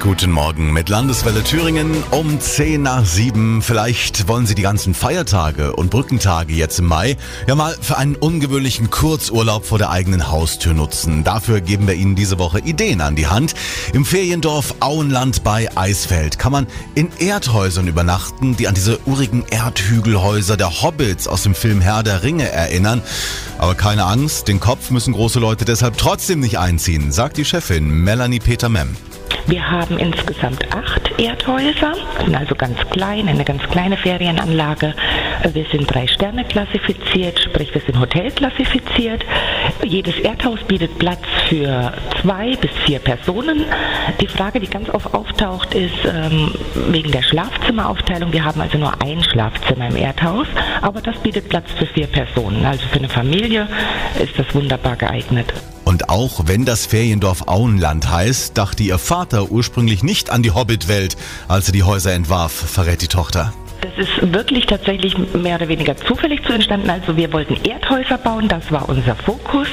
Guten Morgen mit Landeswelle Thüringen um 10 nach 7. Vielleicht wollen Sie die ganzen Feiertage und Brückentage jetzt im Mai ja mal für einen ungewöhnlichen Kurzurlaub vor der eigenen Haustür nutzen. Dafür geben wir Ihnen diese Woche Ideen an die Hand. Im Feriendorf Auenland bei Eisfeld kann man in Erdhäusern übernachten, die an diese urigen Erdhügelhäuser der Hobbits aus dem Film Herr der Ringe erinnern. Aber keine Angst, den Kopf müssen große Leute deshalb trotzdem nicht einziehen, sagt die Chefin Melanie Peter-Mem. Wir haben insgesamt acht Erdhäuser, sind also ganz klein, eine ganz kleine Ferienanlage. Wir sind drei Sterne klassifiziert, sprich wir sind Hotel klassifiziert. Jedes Erdhaus bietet Platz für zwei bis vier Personen. Die Frage, die ganz oft auftaucht, ist ähm, wegen der Schlafzimmeraufteilung. Wir haben also nur ein Schlafzimmer im Erdhaus, aber das bietet Platz für vier Personen. Also für eine Familie ist das wunderbar geeignet. Und auch wenn das Feriendorf Auenland heißt, dachte ihr Vater ursprünglich nicht an die Hobbitwelt, als er die Häuser entwarf, verrät die Tochter. Das ist wirklich tatsächlich mehr oder weniger zufällig zu entstanden. Also wir wollten Erdhäuser bauen, das war unser Fokus.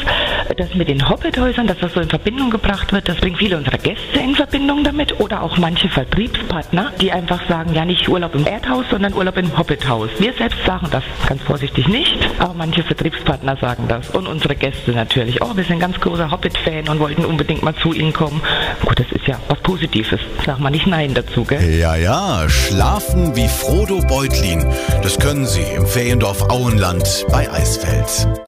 Das mit den Hobbithäusern, dass das so in Verbindung gebracht wird, das bringt viele unserer Gäste in Verbindung damit oder auch manche Vertriebspartner, die einfach sagen, ja nicht Urlaub im Erdhaus, sondern Urlaub im Hobbithaus. Wir selbst sagen das ganz vorsichtig nicht, aber manche Vertriebspartner sagen das und unsere Gäste natürlich. Oh, wir sind ganz großer Hobbit-Fan und wollten unbedingt mal zu ihnen kommen. Gut, das ist ja was Positives. Sag mal nicht Nein dazu, gell? Ja, ja, schlafen wie Frodo Beutlin. Das können Sie im Feriendorf Auenland bei Eisfeld.